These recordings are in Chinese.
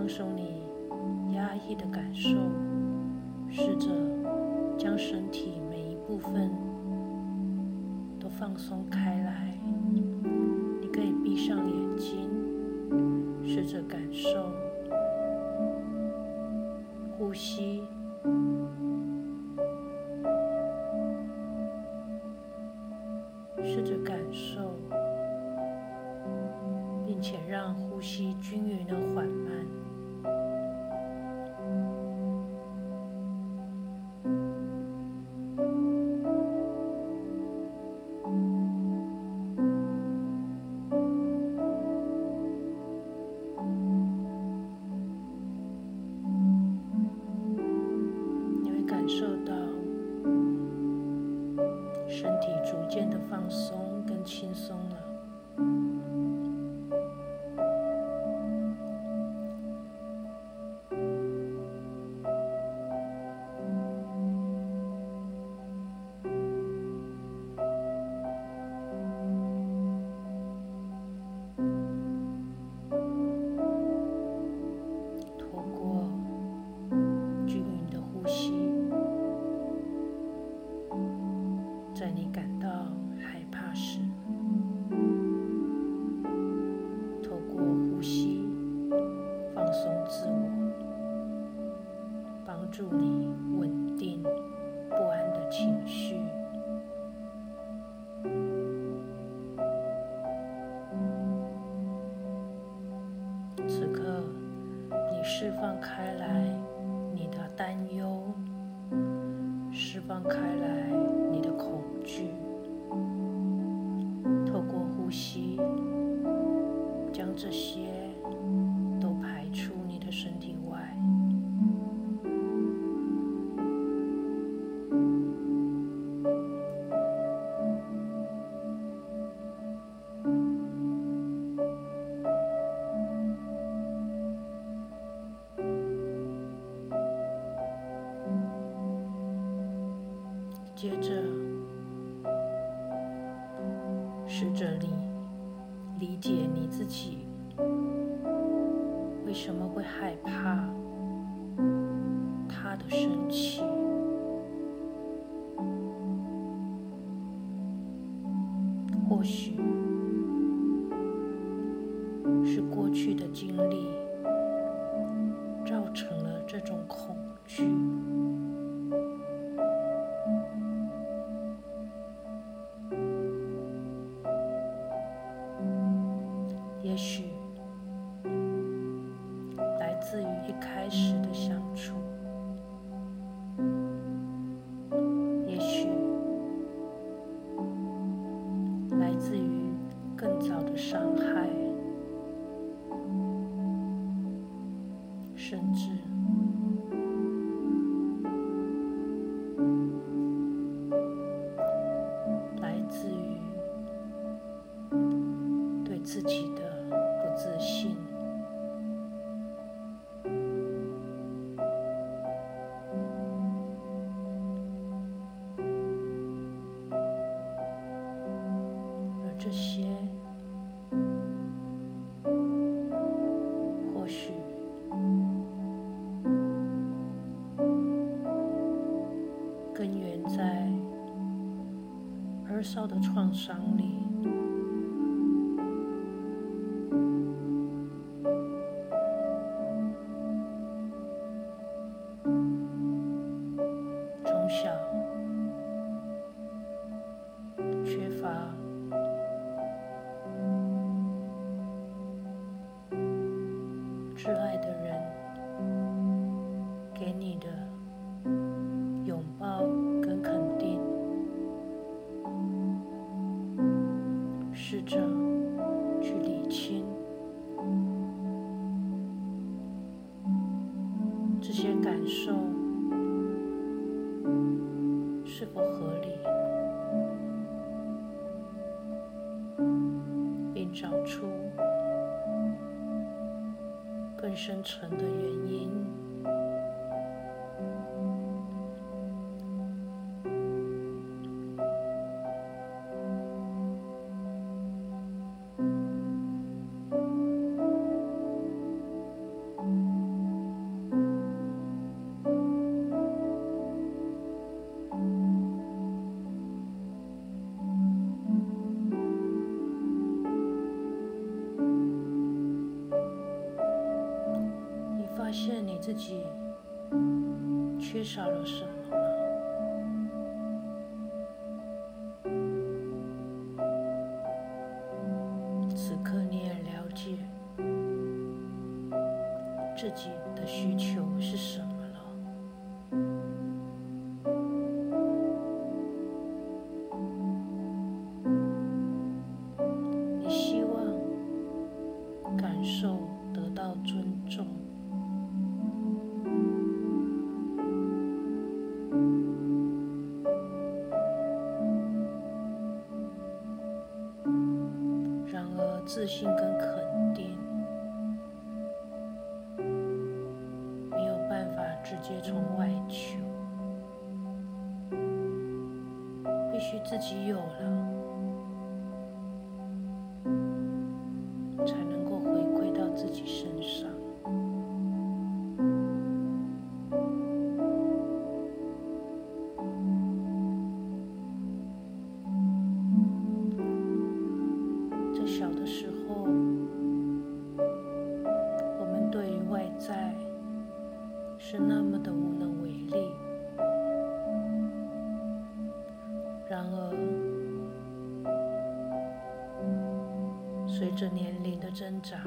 放松你压抑的感受试着将身体每一部分都放松开来。你可以闭上眼睛试着感受呼吸受到释放开来。为什么会害怕他的生气？或许是过去的经历自己缺少了什么？此刻你也了解自己。自信跟肯定。没有办法直接从外求。必须自己有了。随着年龄的增长。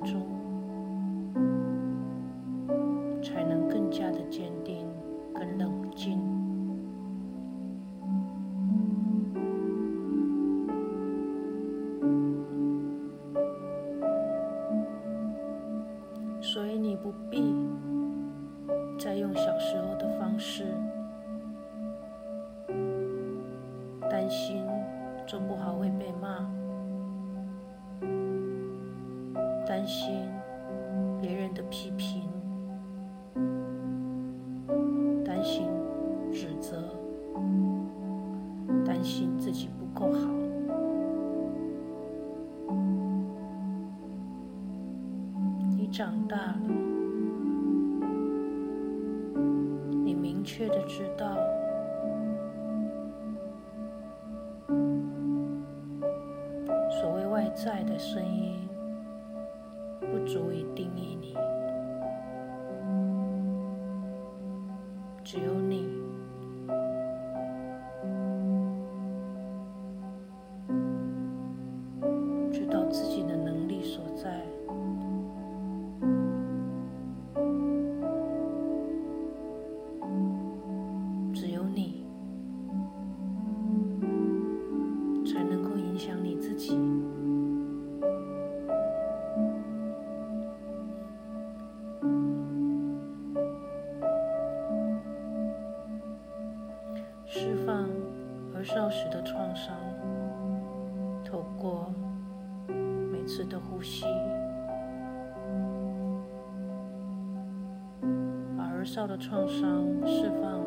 中。明确的知道。所谓外在的声音不足以定义你。只有你的呼吸，把儿少的创伤释放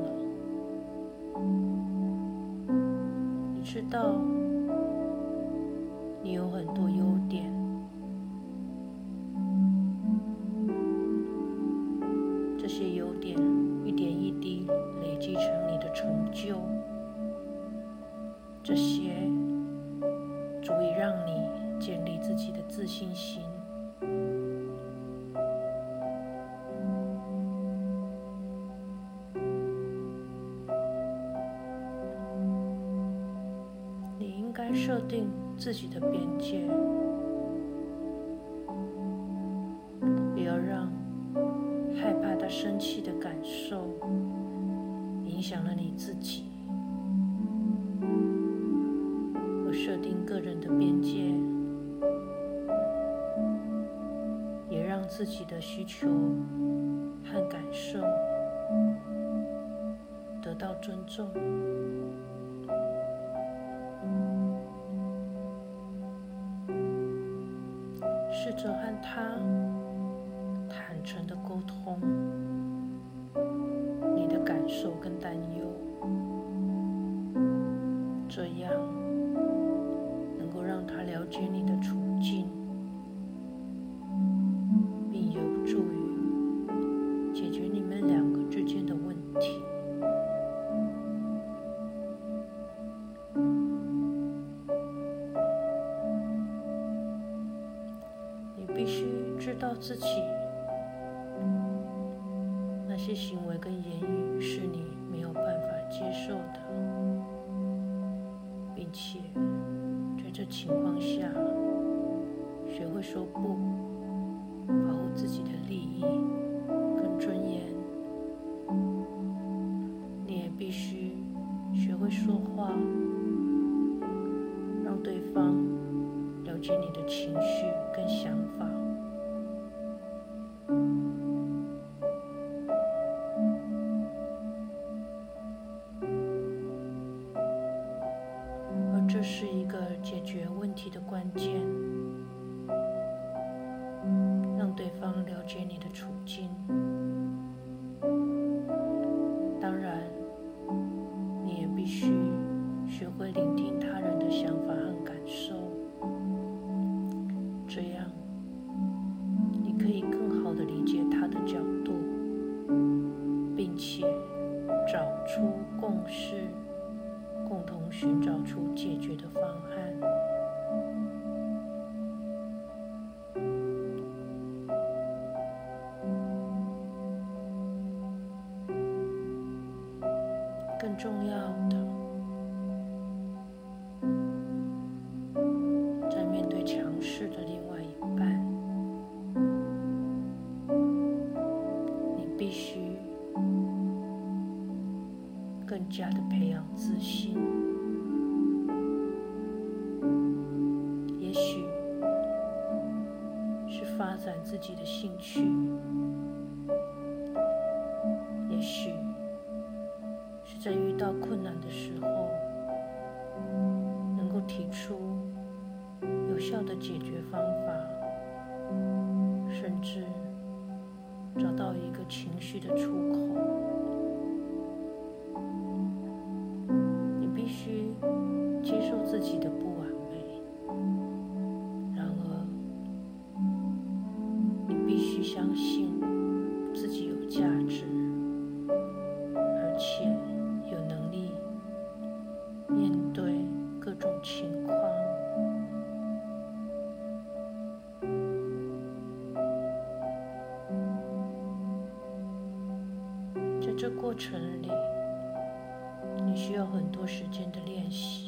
生气的感受影响了你自己。我设定个人的边界，也让自己的需求和感受得到尊重。试着和他坦诚的沟通受跟担忧，这样能够让他了解你的处境，并有助于解决你们两个之间的问题。你必须知道自己些行为跟言语是你没有办法接受的，并且在这情况下学会说不，是一个解决问题的关键，让对方了解你的处境。必须更加的培养自信。也许是发展自己的兴趣，也许。是在遇到困难的时候，能够提出有效的解决方法，甚至一个情绪的出口。你必须接受自己的不过程里，你需要很多时间的练习。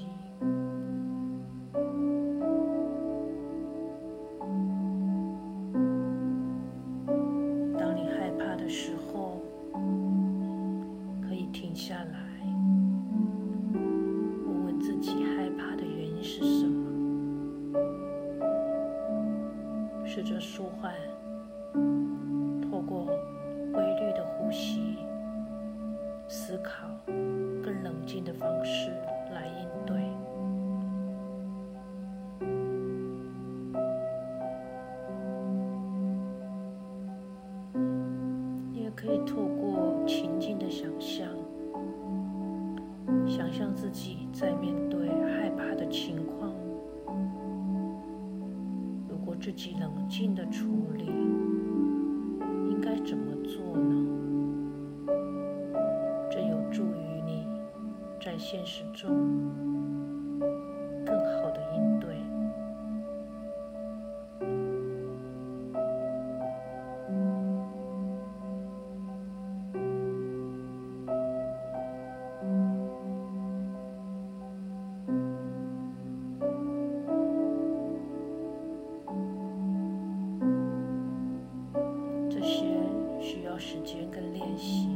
需要时间跟练习。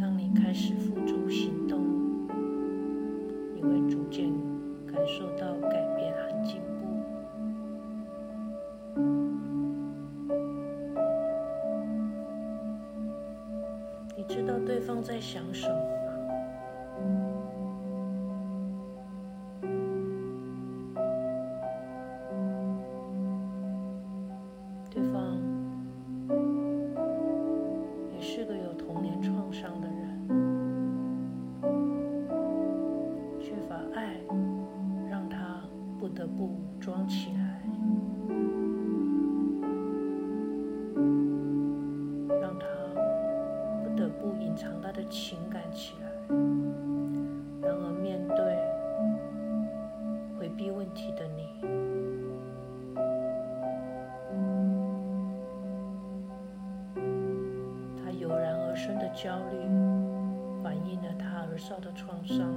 当你开始得不隐藏他的情感起来。然而，面对回避问题的你，他油然而生的焦虑，反映了他儿少的创伤。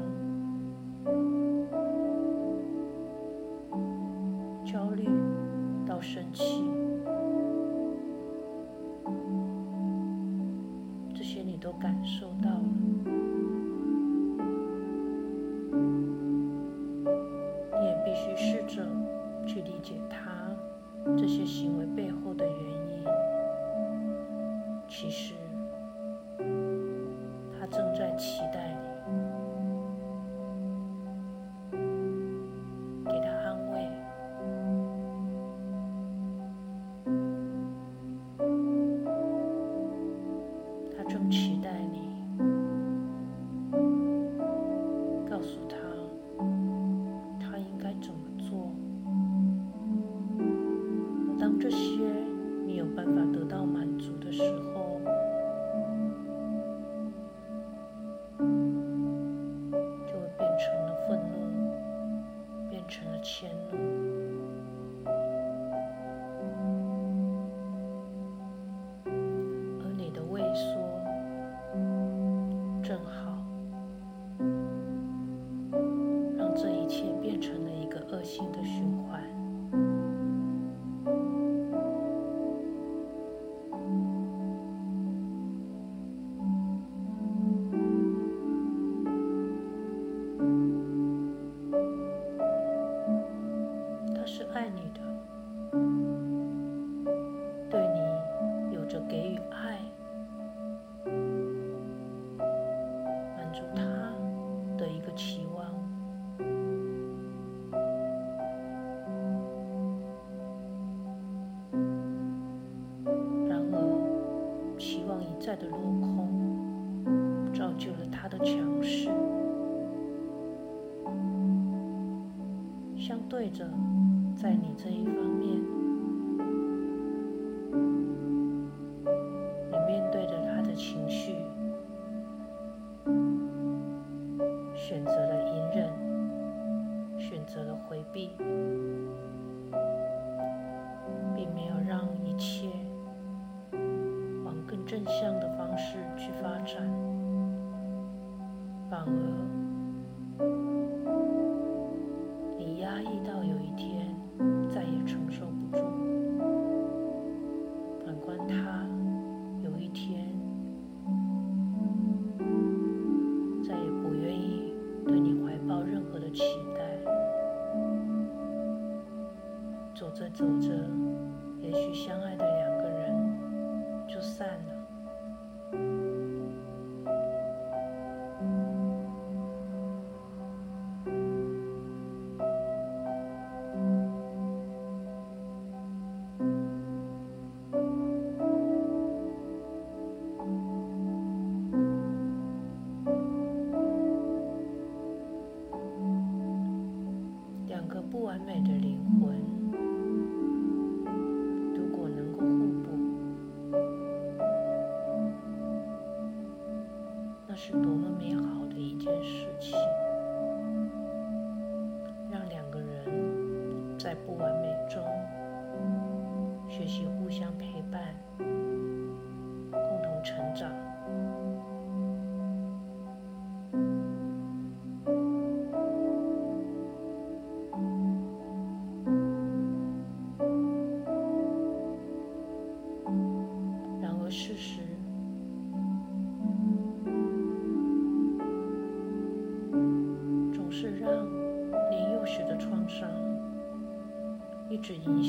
之一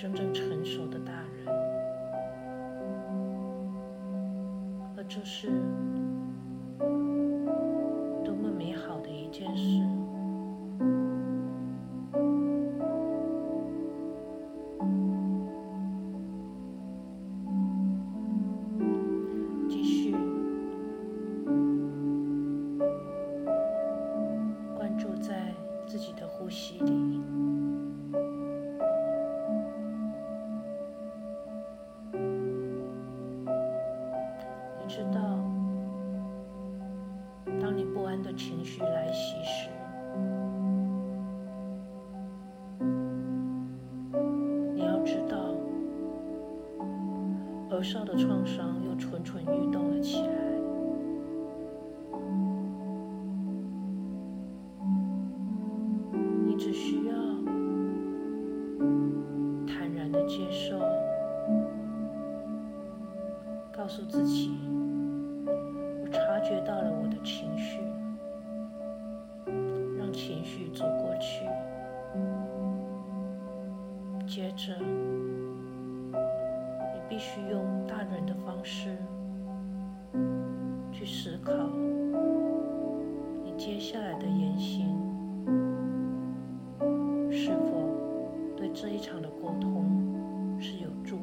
真正成熟的大人。而这是情绪来袭时，你要知道，儿少的创伤又蠢蠢欲动。这一场的沟通是有助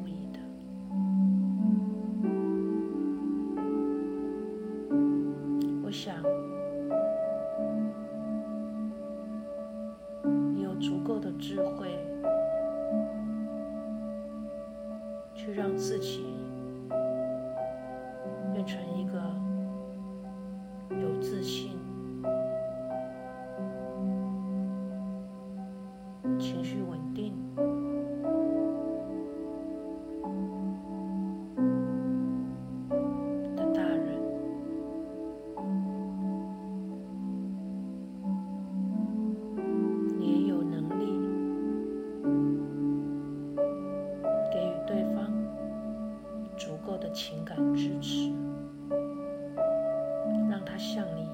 情感支持让他向你